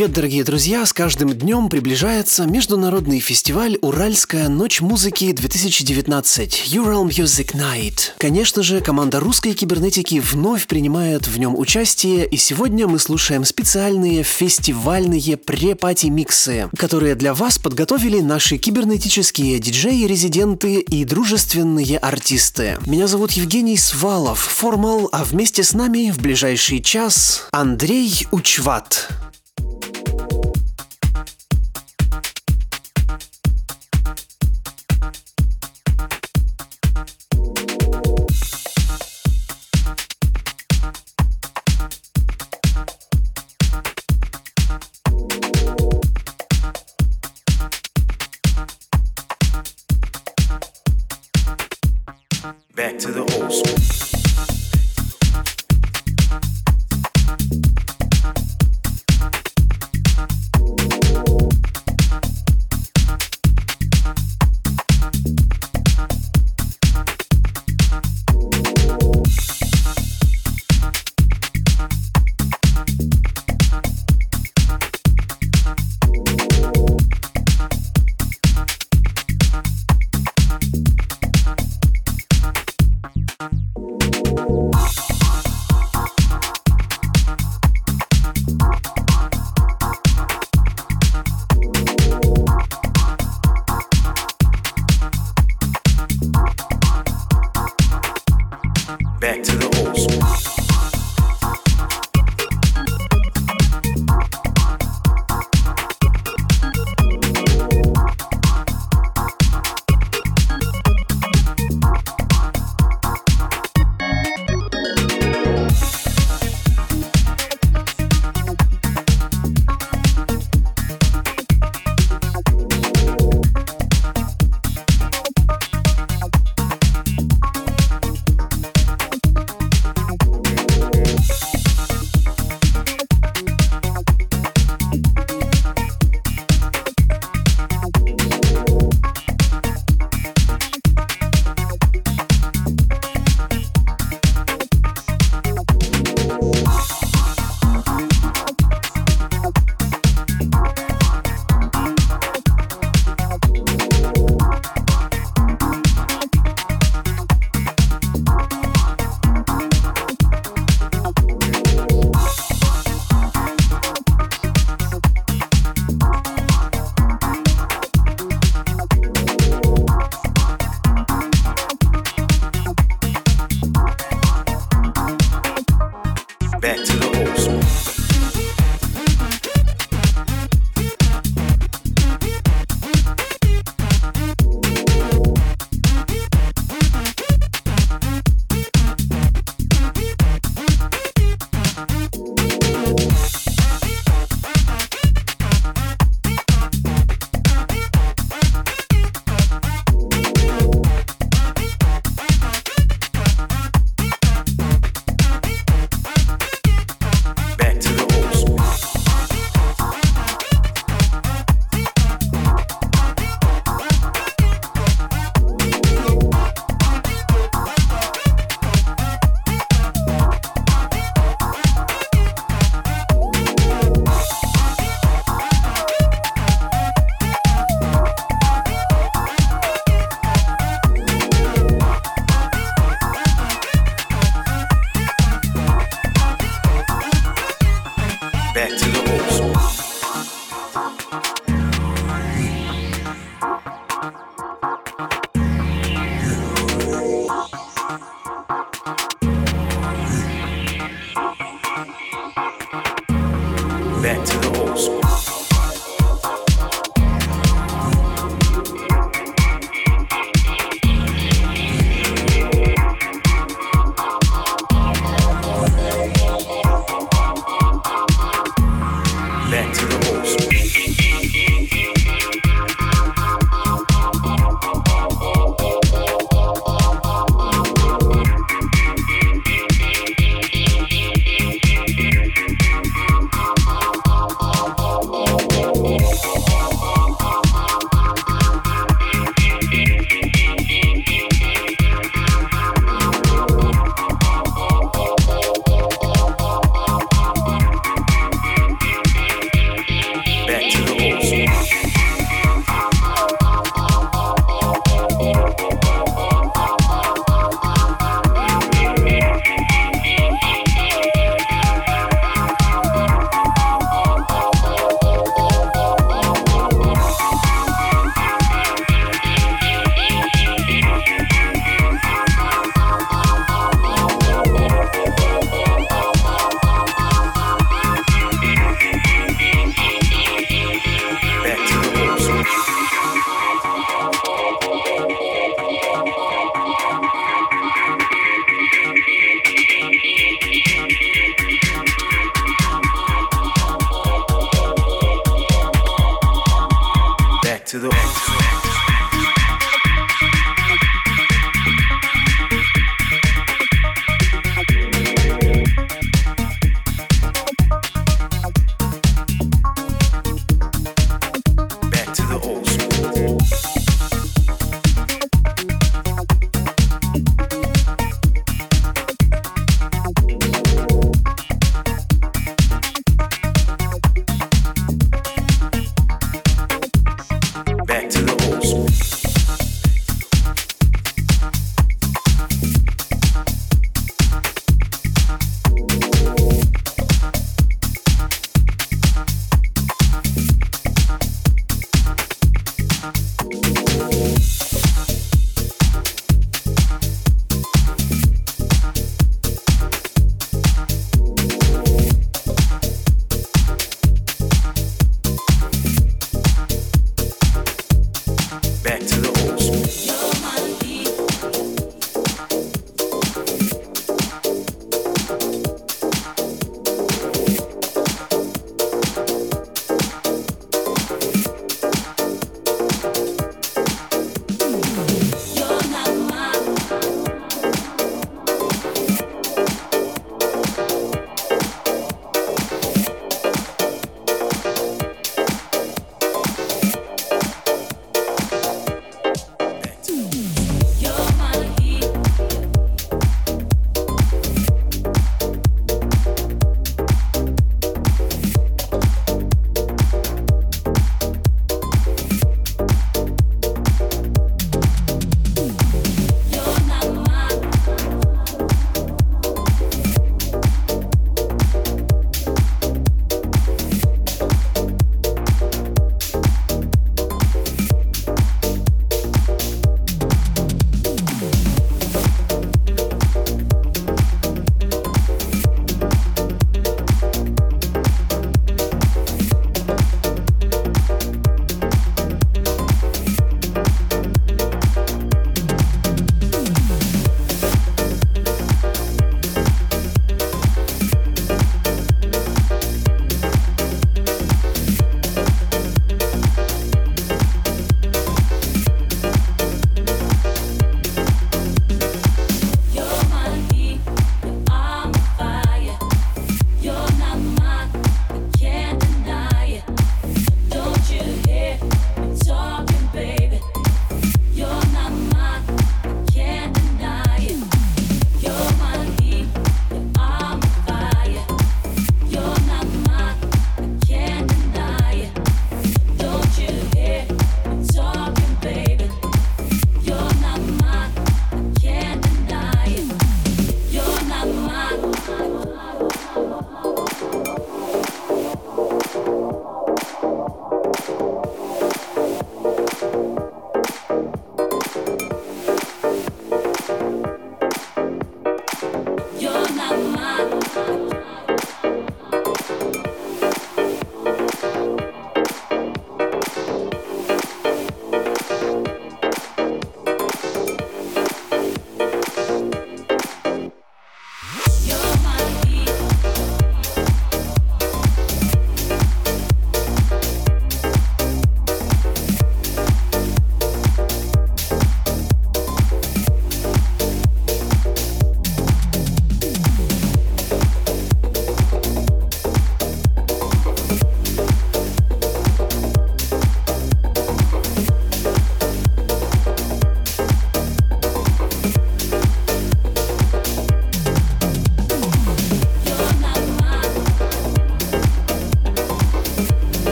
Привет, дорогие друзья! С каждым днем приближается международный фестиваль «Уральская ночь музыки-2019» Ural Music Night. Конечно же, команда русской кибернетики вновь принимает в нем участие, и сегодня мы слушаем специальные фестивальные пре-пати-миксы, которые для вас подготовили наши кибернетические диджеи-резиденты и дружественные артисты. Меня зовут Евгений Свалов, формал, а вместе с нами в ближайший час Андрей Учват.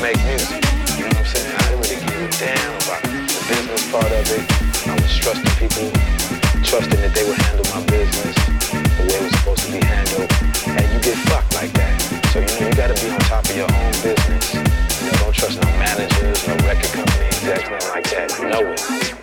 Make music. You know what I'm saying? I didn't really give a damn about the business part of it. I was trusting people, trusting that they would handle my business the way it was supposed to be handled. And you get fucked like that. So you know you gotta be on top of your own business. You know, don't trust no managers, no record company execs, nothing like that. Know it.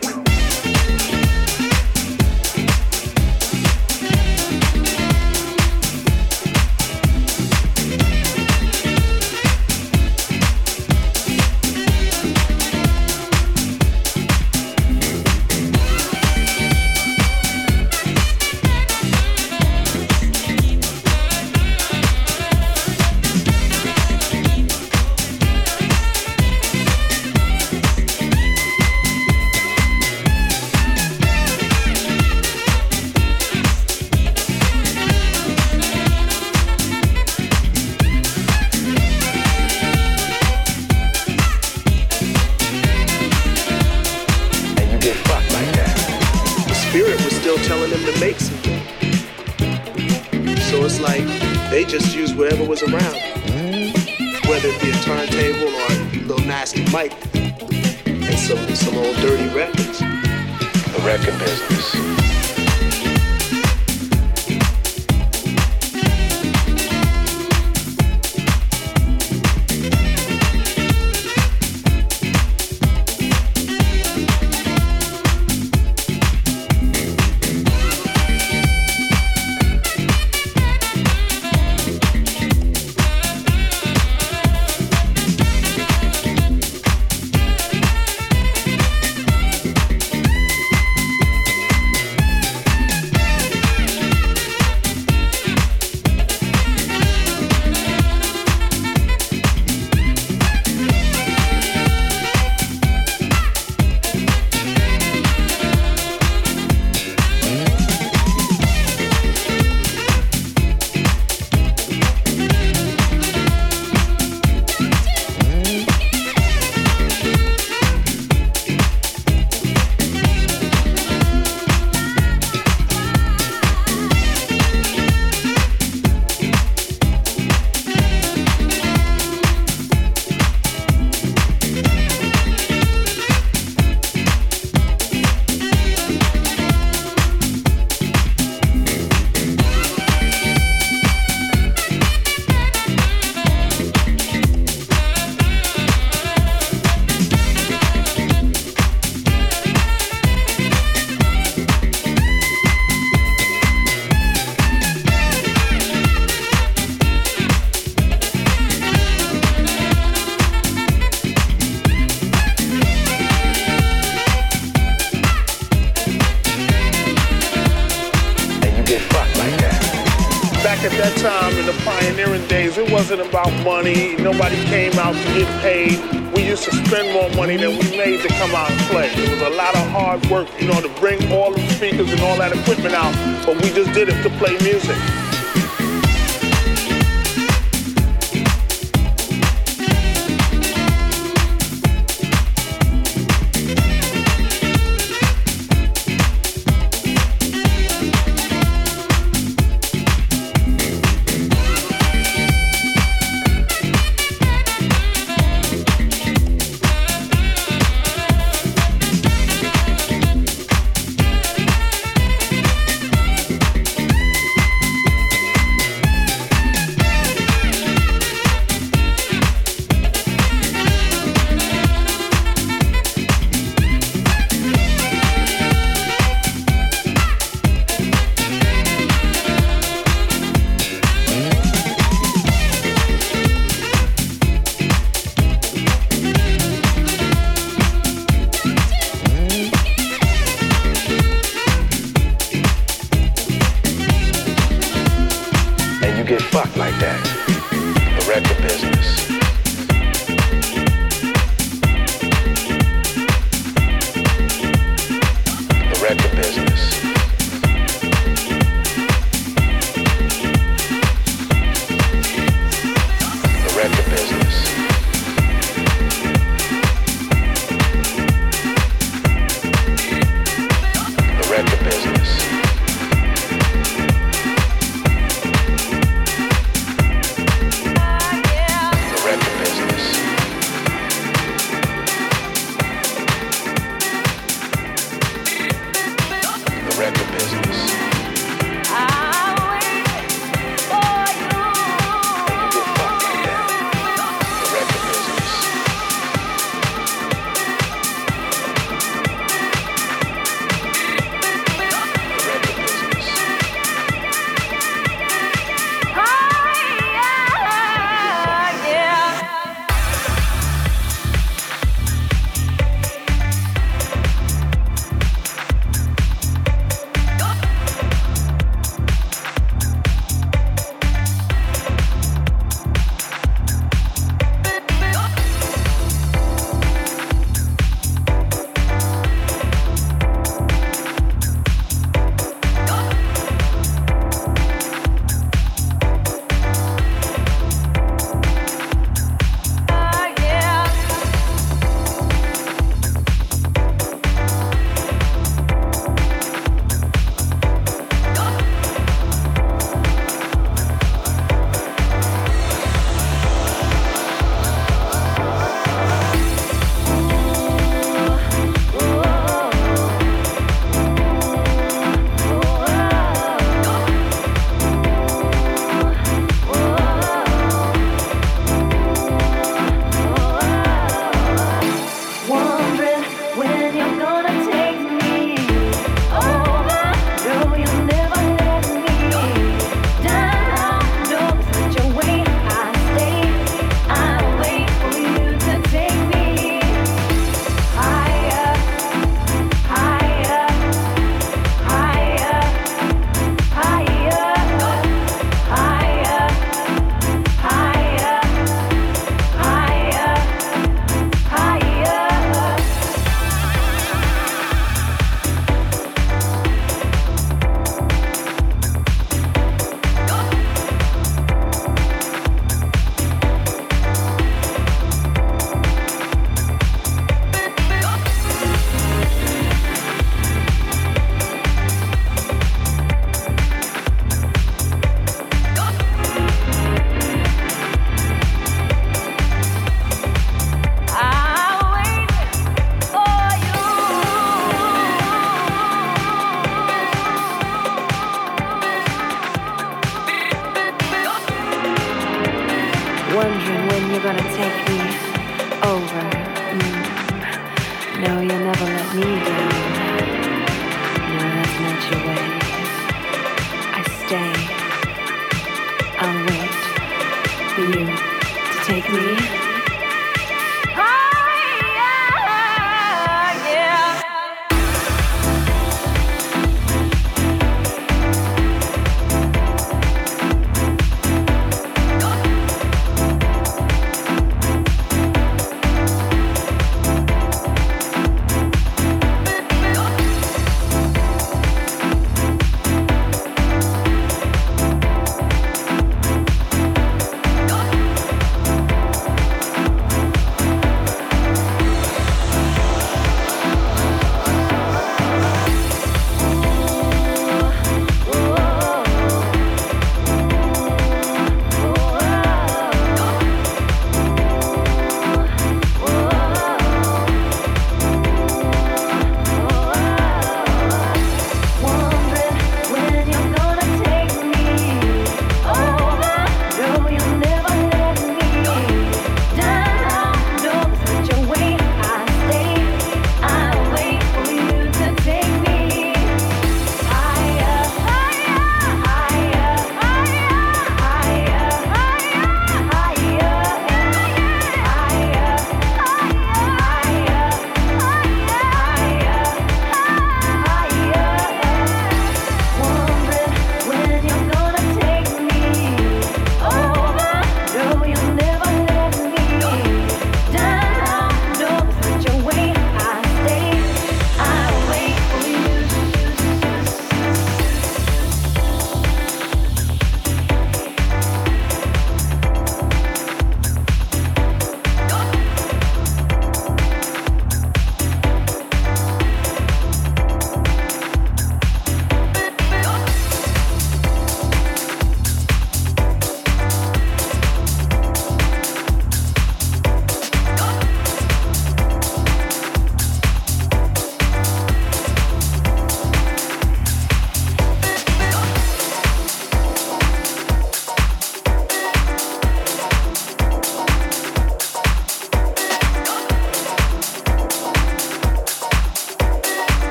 Media.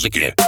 92.